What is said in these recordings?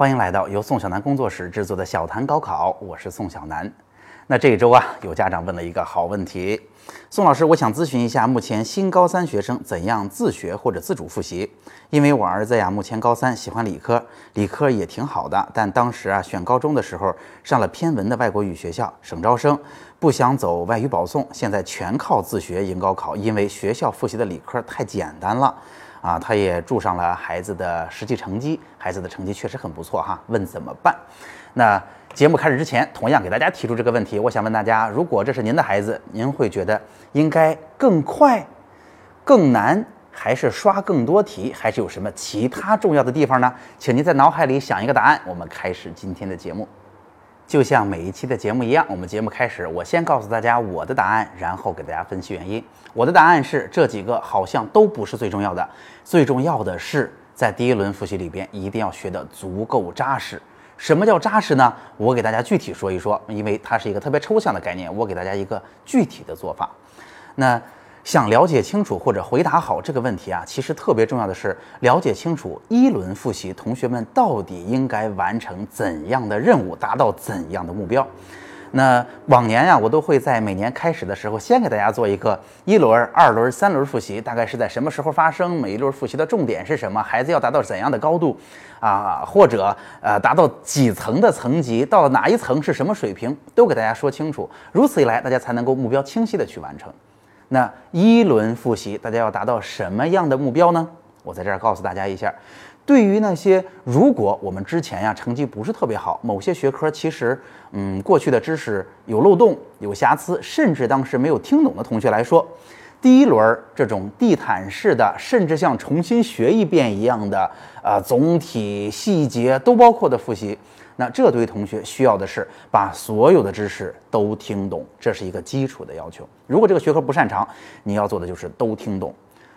欢迎来到由宋小南工作室制作的《小谈高考》，我是宋小南。那这一周啊，有家长问了一个好问题，宋老师，我想咨询一下，目前新高三学生怎样自学或者自主复习？因为我儿子呀，目前高三，喜欢理科，理科也挺好的，但当时啊，选高中的时候上了偏文的外国语学校，省招生，不想走外语保送，现在全靠自学迎高考，因为学校复习的理科太简单了。啊，他也注上了孩子的实际成绩，孩子的成绩确实很不错哈。问怎么办？那节目开始之前，同样给大家提出这个问题，我想问大家，如果这是您的孩子，您会觉得应该更快、更难，还是刷更多题，还是有什么其他重要的地方呢？请您在脑海里想一个答案。我们开始今天的节目。就像每一期的节目一样，我们节目开始，我先告诉大家我的答案，然后给大家分析原因。我的答案是这几个好像都不是最重要的，最重要的是在第一轮复习里边一定要学得足够扎实。什么叫扎实呢？我给大家具体说一说，因为它是一个特别抽象的概念，我给大家一个具体的做法。那。想了解清楚或者回答好这个问题啊，其实特别重要的是了解清楚一轮复习同学们到底应该完成怎样的任务，达到怎样的目标。那往年呀，我都会在每年开始的时候先给大家做一个一轮、二轮、三轮复习，大概是在什么时候发生，每一轮复习的重点是什么，孩子要达到怎样的高度啊，或者呃达到几层的层级，到了哪一层是什么水平，都给大家说清楚。如此一来，大家才能够目标清晰的去完成。那一轮复习，大家要达到什么样的目标呢？我在这儿告诉大家一下，对于那些如果我们之前呀成绩不是特别好，某些学科其实嗯过去的知识有漏洞、有瑕疵，甚至当时没有听懂的同学来说，第一轮这种地毯式的，甚至像重新学一遍一样的啊总体细节都包括的复习。那这堆同学需要的是把所有的知识都听懂，这是一个基础的要求。如果这个学科不擅长，你要做的就是都听懂。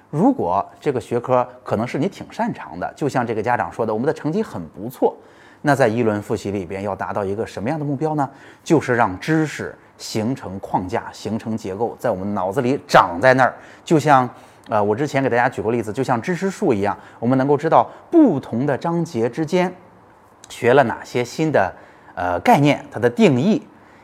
如果这个学科可能是你挺擅长的，就像这个家长说的，我们的成绩很不错，那在一轮复习里边要达到一个什么样的目标呢？就是让知识形成框架、形成结构，在我们脑子里长在那儿。就像呃，我之前给大家举过例子，就像知识树一样，我们能够知道不同的章节之间。学了哪些新的呃概念？它的定义，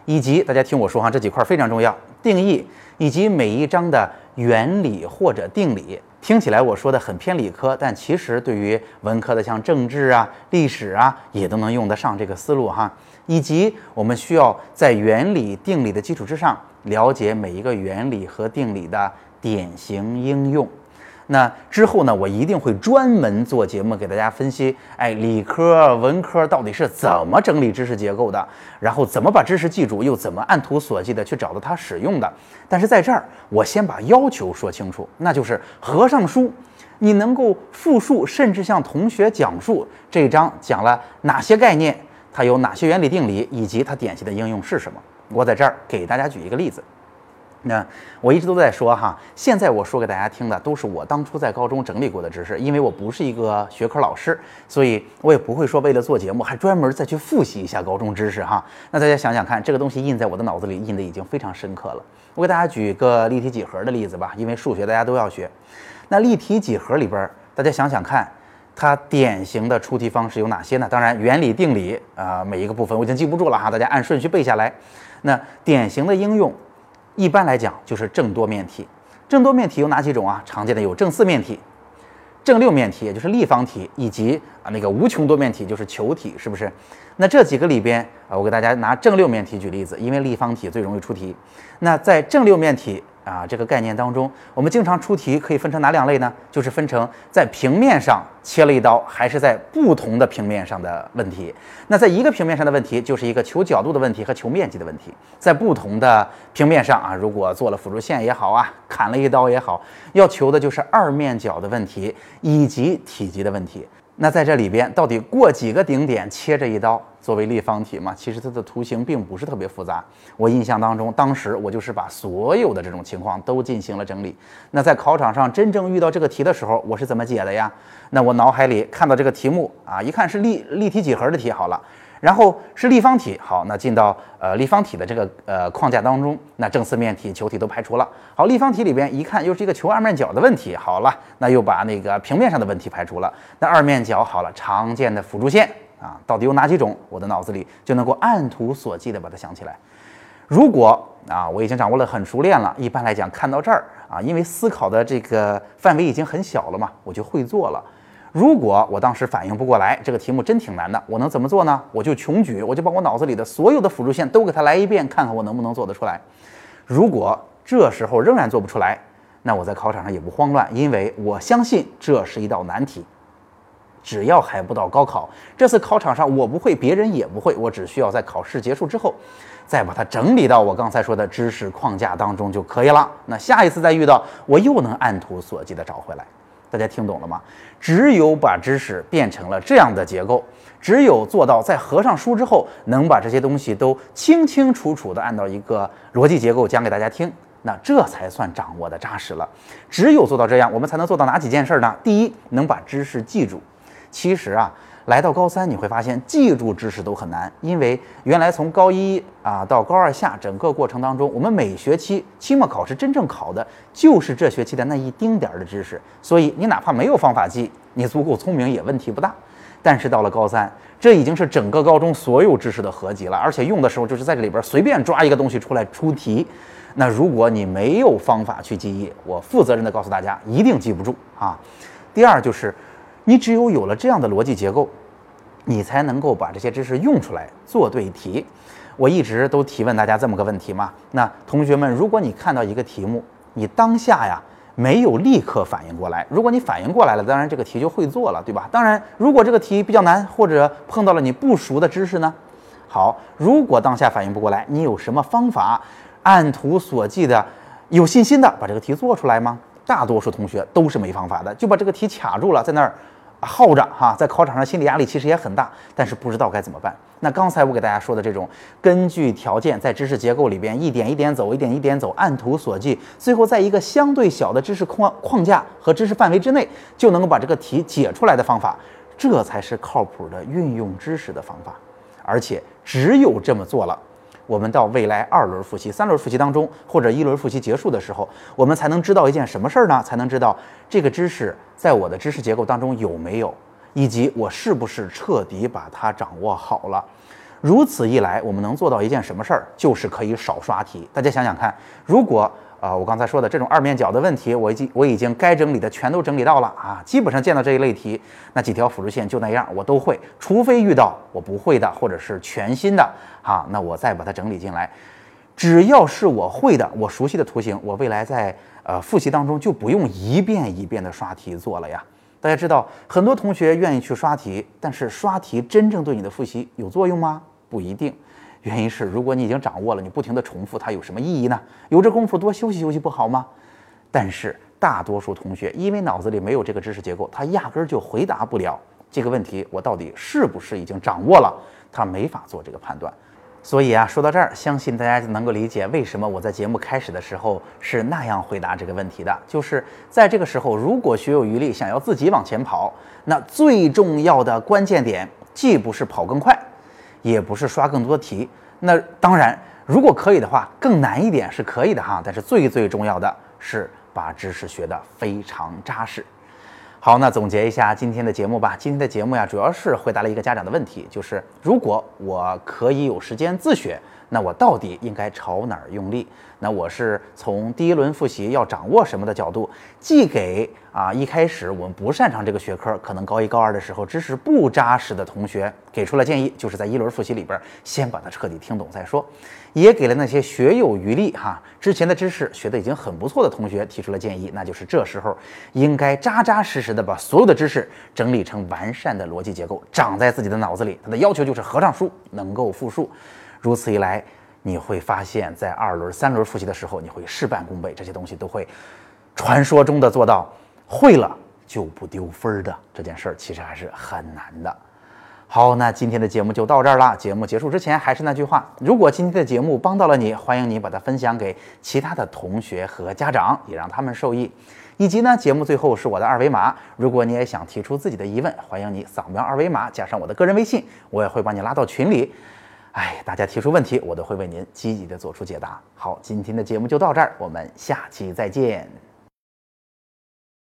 以及大家听我说哈，这几块非常重要。定义以及每一章的原理或者定理，听起来我说的很偏理科，但其实对于文科的像政治啊、历史啊，也都能用得上这个思路哈。以及我们需要在原理、定理的基础之上，了解每一个原理和定理的典型应用。那之后呢，我一定会专门做节目给大家分析，哎，理科、文科到底是怎么整理知识结构的，然后怎么把知识记住，又怎么按图索骥的去找到它使用的。但是在这儿，我先把要求说清楚，那就是合上书，你能够复述，甚至向同学讲述这一章讲了哪些概念，它有哪些原理定理，以及它典型的应用是什么。我在这儿给大家举一个例子。那我一直都在说哈，现在我说给大家听的都是我当初在高中整理过的知识，因为我不是一个学科老师，所以我也不会说为了做节目还专门再去复习一下高中知识哈。那大家想想看，这个东西印在我的脑子里印的已经非常深刻了。我给大家举一个立体几何的例子吧，因为数学大家都要学。那立体几何里边，大家想想看，它典型的出题方式有哪些呢？当然，原理定理啊，每一个部分我已经记不住了哈，大家按顺序背下来。那典型的应用。一般来讲就是正多面体，正多面体有哪几种啊？常见的有正四面体、正六面体，也就是立方体，以及啊那个无穷多面体，就是球体，是不是？那这几个里边啊，我给大家拿正六面体举例子，因为立方体最容易出题。那在正六面体。啊，这个概念当中，我们经常出题可以分成哪两类呢？就是分成在平面上切了一刀，还是在不同的平面上的问题。那在一个平面上的问题，就是一个求角度的问题和求面积的问题。在不同的平面上啊，如果做了辅助线也好啊，砍了一刀也好，要求的就是二面角的问题以及体积的问题。那在这里边，到底过几个顶点切这一刀？作为立方体嘛，其实它的图形并不是特别复杂。我印象当中，当时我就是把所有的这种情况都进行了整理。那在考场上真正遇到这个题的时候，我是怎么解的呀？那我脑海里看到这个题目啊，一看是立立体几何的题，好了。然后是立方体，好，那进到呃立方体的这个呃框架当中，那正四面体、球体都排除了。好，立方体里边一看又是一个求二面角的问题，好了，那又把那个平面上的问题排除了。那二面角好了，常见的辅助线啊，到底有哪几种？我的脑子里就能够按图索骥地把它想起来。如果啊，我已经掌握了很熟练了，一般来讲看到这儿啊，因为思考的这个范围已经很小了嘛，我就会做了。如果我当时反应不过来，这个题目真挺难的，我能怎么做呢？我就穷举，我就把我脑子里的所有的辅助线都给它来一遍，看看我能不能做得出来。如果这时候仍然做不出来，那我在考场上也不慌乱，因为我相信这是一道难题。只要还不到高考，这次考场上我不会，别人也不会，我只需要在考试结束之后，再把它整理到我刚才说的知识框架当中就可以了。那下一次再遇到，我又能按图索骥地找回来。大家听懂了吗？只有把知识变成了这样的结构，只有做到在合上书之后，能把这些东西都清清楚楚地按照一个逻辑结构讲给大家听。那这才算掌握的扎实了。只有做到这样，我们才能做到哪几件事呢？第一，能把知识记住。其实啊，来到高三你会发现记住知识都很难，因为原来从高一啊到高二下整个过程当中，我们每学期期末考试真正考的就是这学期的那一丁点儿的知识。所以你哪怕没有方法记，你足够聪明也问题不大。但是到了高三，这已经是整个高中所有知识的合集了，而且用的时候就是在这里边随便抓一个东西出来出题。那如果你没有方法去记忆，我负责任的告诉大家，一定记不住啊。第二就是，你只有有了这样的逻辑结构，你才能够把这些知识用出来做对题。我一直都提问大家这么个问题嘛。那同学们，如果你看到一个题目，你当下呀没有立刻反应过来，如果你反应过来了，当然这个题就会做了，对吧？当然，如果这个题比较难，或者碰到了你不熟的知识呢？好，如果当下反应不过来，你有什么方法？按图索骥的，有信心的把这个题做出来吗？大多数同学都是没方法的，就把这个题卡住了，在那儿耗着哈，在考场上心理压力其实也很大，但是不知道该怎么办。那刚才我给大家说的这种，根据条件在知识结构里边一点一点走，一点一点走，按图索骥，最后在一个相对小的知识框框架和知识范围之内，就能够把这个题解出来的方法，这才是靠谱的运用知识的方法。而且只有这么做了。我们到未来二轮复习、三轮复习当中，或者一轮复习结束的时候，我们才能知道一件什么事儿呢？才能知道这个知识在我的知识结构当中有没有，以及我是不是彻底把它掌握好了。如此一来，我们能做到一件什么事儿？就是可以少刷题。大家想想看，如果。啊，我刚才说的这种二面角的问题，我已经我已经该整理的全都整理到了啊，基本上见到这一类题，那几条辅助线就那样，我都会，除非遇到我不会的或者是全新的啊，那我再把它整理进来。只要是我会的，我熟悉的图形，我未来在呃复习当中就不用一遍一遍的刷题做了呀。大家知道，很多同学愿意去刷题，但是刷题真正对你的复习有作用吗？不一定。原因是，如果你已经掌握了，你不停地重复，它有什么意义呢？有这功夫多休息休息不好吗？但是大多数同学因为脑子里没有这个知识结构，他压根儿就回答不了这个问题：我到底是不是已经掌握了？他没法做这个判断。所以啊，说到这儿，相信大家能够理解为什么我在节目开始的时候是那样回答这个问题的。就是在这个时候，如果学有余力，想要自己往前跑，那最重要的关键点，既不是跑更快。也不是刷更多的题，那当然，如果可以的话，更难一点是可以的哈。但是最最重要的是把知识学得非常扎实。好，那总结一下今天的节目吧。今天的节目呀，主要是回答了一个家长的问题，就是如果我可以有时间自学。那我到底应该朝哪儿用力？那我是从第一轮复习要掌握什么的角度，既给啊一开始我们不擅长这个学科，可能高一高二的时候知识不扎实的同学给出了建议，就是在一轮复习里边先把它彻底听懂再说；也给了那些学有余力哈，之前的知识学的已经很不错的同学提出了建议，那就是这时候应该扎扎实实的把所有的知识整理成完善的逻辑结构，长在自己的脑子里。他的要求就是合上书能够复述。如此一来，你会发现在二轮、三轮复习的时候，你会事半功倍，这些东西都会传说中的做到会了就不丢分儿的这件事儿，其实还是很难的。好，那今天的节目就到这儿了。节目结束之前，还是那句话：如果今天的节目帮到了你，欢迎你把它分享给其他的同学和家长，也让他们受益。以及呢，节目最后是我的二维码，如果你也想提出自己的疑问，欢迎你扫描二维码，加上我的个人微信，我也会把你拉到群里。哎，大家提出问题，我都会为您积极的做出解答。好，今天的节目就到这儿，我们下期再见。